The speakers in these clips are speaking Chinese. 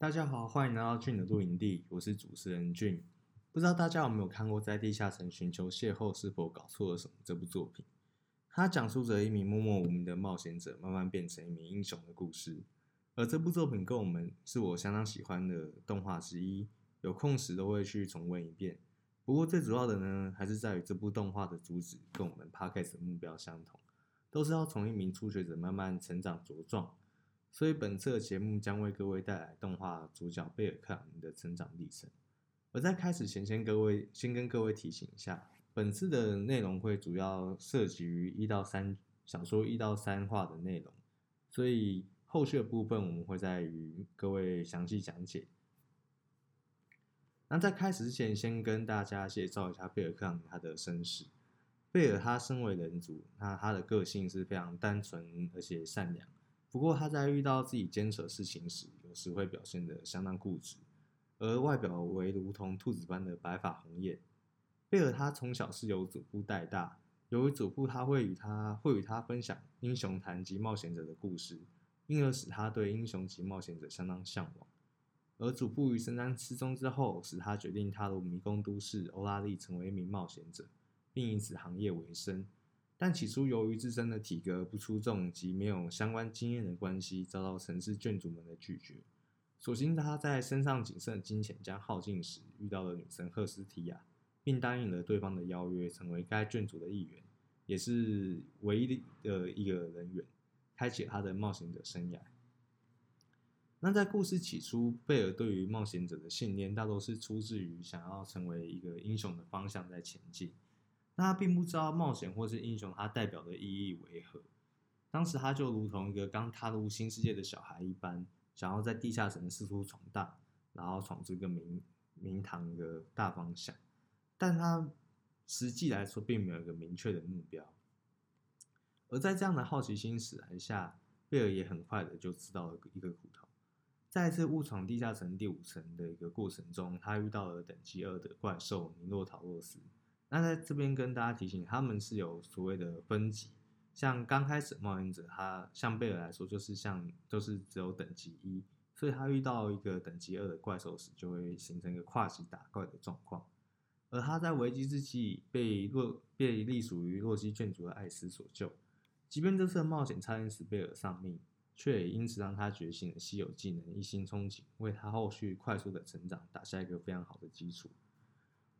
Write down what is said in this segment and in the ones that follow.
大家好，欢迎来到俊的露营地，我是主持人俊。不知道大家有没有看过《在地下城寻求邂逅是否搞错了什么》这部作品？它讲述着一名默默无名的冒险者慢慢变成一名英雄的故事。而这部作品跟我们是我相当喜欢的动画之一，有空时都会去重温一遍。不过最主要的呢，还是在于这部动画的主旨跟我们 Podcast 的目标相同，都是要从一名初学者慢慢成长茁壮。所以本次的节目将为各位带来动画主角贝尔克朗的成长历程。而在开始前，先各位先跟各位提醒一下，本次的内容会主要涉及于一到三小说一到三话的内容，所以后续的部分我们会再与各位详细讲解。那在开始之前，先跟大家介绍一下贝尔克朗他的身世。贝尔他身为人族，那他的个性是非常单纯而且善良。不过他在遇到自己坚持的事情时，有时会表现得相当固执，而外表为如同兔子般的白发红眼。贝尔他从小是由祖父带大，由于祖父他会与他会与他分享英雄谈及冒险者的故事，因而使他对英雄及冒险者相当向往。而祖父于深山失踪之后，使他决定踏入迷宫都市欧拉利，成为一名冒险者，并以此行业为生。但起初由于自身的体格不出众及没有相关经验的关系，遭到城市眷主们的拒绝。所幸他在身上仅剩的金钱将耗尽时，遇到了女神赫斯提亚，并答应了对方的邀约，成为该眷主的一员，也是唯一的一个人员，开启他的冒险者生涯。那在故事起初，贝尔对于冒险者的信念，大多是出自于想要成为一个英雄的方向在前进。他并不知道冒险或是英雄，它代表的意义为何。当时他就如同一个刚踏入新世界的小孩一般，想要在地下城四处闯荡，然后闯出一个名名堂的大方向。但他实际来说，并没有一个明确的目标。而在这样的好奇心使然下，贝尔也很快的就知道了一个苦头。在一次误闯地下城第五层的一个过程中，他遇到了等级二的怪兽尼洛陶洛斯。那在这边跟大家提醒，他们是有所谓的分级，像刚开始冒险者，他像贝尔来说，就是像都是只有等级一，所以他遇到一个等级二的怪兽时，就会形成一个跨级打怪的状况。而他在危机之际被洛被隶属于洛基眷族的艾斯所救，即便这次冒险差点使贝尔丧命，却也因此让他觉醒了稀有技能，一心憧憬，为他后续快速的成长打下一个非常好的基础。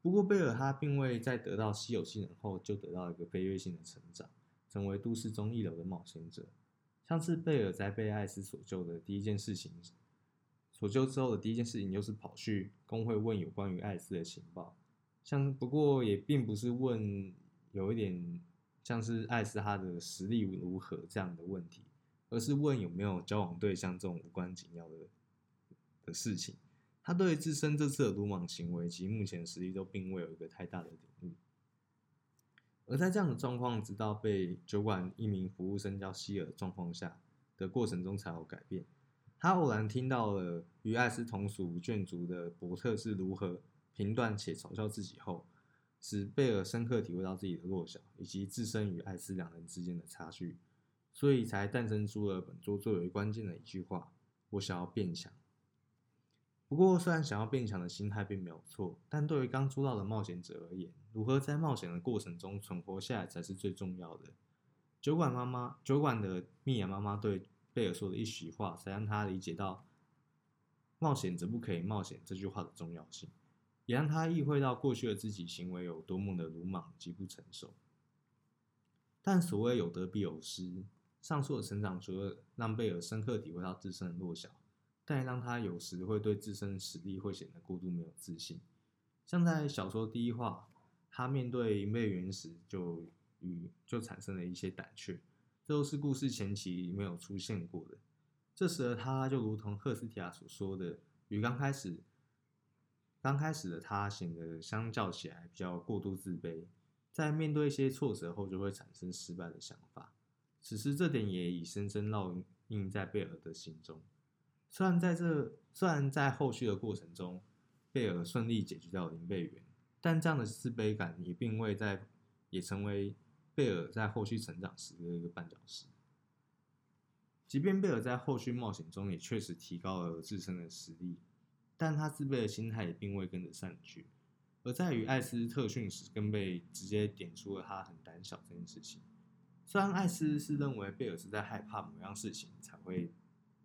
不过，贝尔他并未在得到稀有技能后就得到一个飞跃性的成长，成为都市中一流的冒险者。上次贝尔在被艾斯所救的第一件事情，所救之后的第一件事情就是跑去工会问有关于艾斯的情报。像不过也并不是问有一点像是艾斯他的实力如何这样的问题，而是问有没有交往对象这种无关紧要的的事情。他对自身这次的鲁莽行为及目前实力都并未有一个太大的领悟，而在这样的状况，直到被酒馆一名服务生叫希尔状况下的过程中才有改变。他偶然听到了与艾斯同属眷族的伯特是如何评断且嘲笑自己后，使贝尔深刻体会到自己的弱小以及自身与艾斯两人之间的差距，所以才诞生出了本作最为关键的一句话：“我想要变强。”不过，虽然想要变强的心态并没有错，但对于刚出道的冒险者而言，如何在冒险的过程中存活下来才是最重要的。酒馆妈妈，酒馆的蜜娅妈妈对贝尔说的一席话，才让他理解到“冒险者不可以冒险”这句话的重要性，也让他意会到过去的自己行为有多么的鲁莽及不成熟。但所谓有得必有失，上述的成长除了让贝尔深刻体会到自身的弱小。但让他有时会对自身实力会显得过度没有自信，像在小说第一话，他面对银背原时就与就产生了一些胆怯，这都是故事前期没有出现过的。这时的他就如同赫斯提亚所说的，与刚开始刚开始的他显得相较起来比较过度自卑，在面对一些挫折后就会产生失败的想法。此时这点也已深深烙印在贝尔的心中。虽然在这，虽然在后续的过程中，贝尔顺利解决掉林贝元，但这样的自卑感也并未在，也成为贝尔在后续成长时的一个绊脚石。即便贝尔在后续冒险中也确实提高了自身的实力，但他自卑的心态也并未跟着散去。而在与艾斯特训时，更被直接点出了他很胆小这件事情。虽然艾斯是认为贝尔是在害怕某样事情才会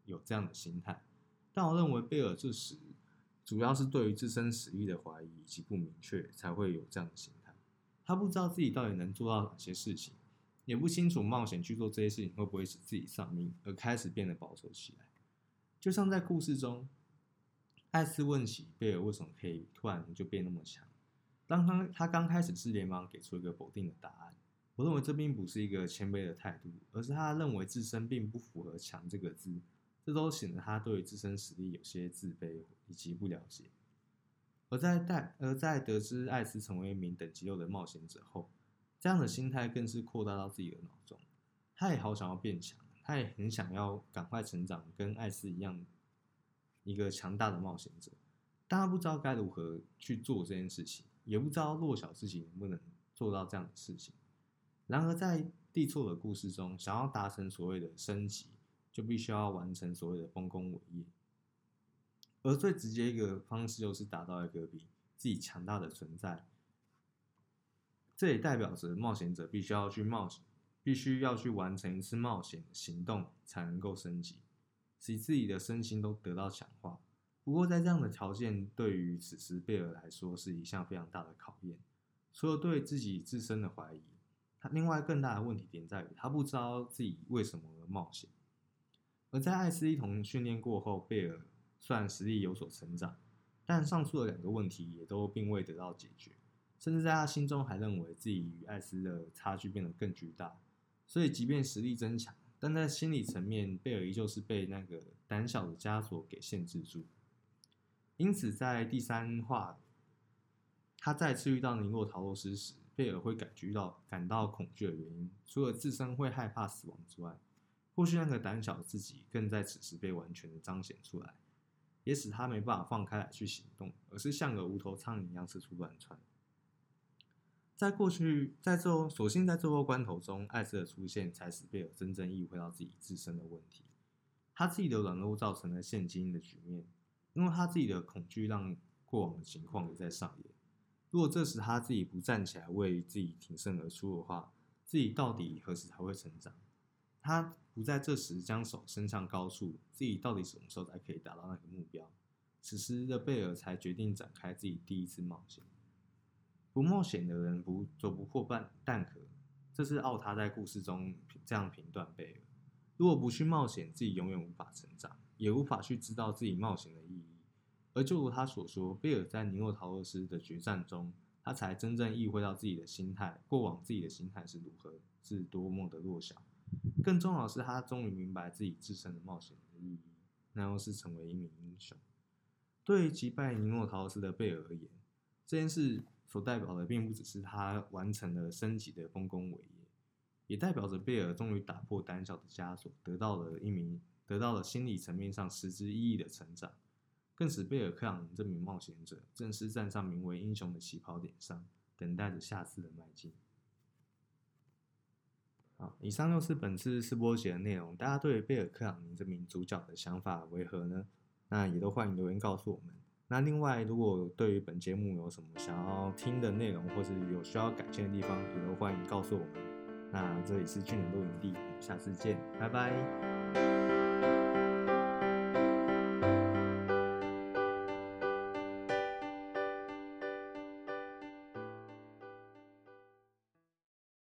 有这样的心态，但我认为贝尔这时主要是对于自身实力的怀疑以及不明确，才会有这样的心态。他不知道自己到底能做到哪些事情，也不清楚冒险去做这些事情会不会使自己丧命，而开始变得保守起来。就像在故事中，艾斯问起贝尔为什么可以突然就变那么强。当刚他刚开始是连忙给出一个否定的答案，我认为这并不是一个谦卑的态度，而是他认为自身并不符合“强”这个字，这都显得他对自身实力有些自卑以及不了解。而在带而在得知艾斯成为一名等级六的冒险者后，这样的心态更是扩大到自己的脑中。他也好想要变强，他也很想要赶快成长，跟艾斯一样，一个强大的冒险者，但他不知道该如何去做这件事情。也不知道弱小自己能不能做到这样的事情。然而，在地错的故事中，想要达成所谓的升级，就必须要完成所谓的丰功伟业。而最直接一个方式，就是达到一个比自己强大的存在。这也代表着冒险者必须要去冒险，必须要去完成一次冒险行动，才能够升级，使自己的身心都得到强化。不过，在这样的条件，对于此时贝尔来说是一项非常大的考验。除了对自己自身的怀疑，他另外更大的问题点在于，他不知道自己为什么而冒险。而在艾斯一同训练过后，贝尔虽然实力有所成长，但上述的两个问题也都并未得到解决，甚至在他心中还认为自己与艾斯的差距变得更巨大。所以，即便实力增强，但在心理层面，贝尔依旧是被那个胆小的枷锁给限制住。因此，在第三话，他再次遇到尼洛陶洛斯时，贝尔会感觉到感到恐惧的原因，除了自身会害怕死亡之外，或许那个胆小的自己更在此时被完全的彰显出来，也使他没办法放开来去行动，而是像个无头苍蝇一样四处乱窜。在过去，在最后，所幸在最后关头中，艾斯的出现才使贝尔真正意会到自己自身的问题，他自己的软弱造成了现今的局面。因为他自己的恐惧，让过往的情况也在上演。如果这时他自己不站起来为自己挺身而出的话，自己到底何时才会成长？他不在这时将手伸向高处，自己到底什么时候才可以达到那个目标？此时的贝尔才决定展开自己第一次冒险。不冒险的人不走不破半蛋壳，这是奥他在故事中这样评断贝尔。如果不去冒险，自己永远无法成长。也无法去知道自己冒险的意义，而就如他所说，贝尔在尼诺陶洛斯的决战中，他才真正意会到自己的心态，过往自己的心态是如何，是多么的弱小。更重要的是，他终于明白自己自身的冒险的意义，那又是成为一名英雄。对于击败尼诺陶斯的贝尔而言，这件事所代表的，并不只是他完成了升级的丰功伟业，也代表着贝尔终于打破胆小的枷锁，得到了一名。得到了心理层面上实质意义的成长，更使贝尔克朗这名冒险者正式站上名为英雄的起跑点上，等待着下次的迈进。以上就是本次试播节的内容。大家对贝尔克朗尼这名主角的想法为何呢？那也都欢迎留言告诉我们。那另外，如果对于本节目有什么想要听的内容，或是有需要改进的地方，也都欢迎告诉我们。那这里是去年录影地，我们下次见，拜拜。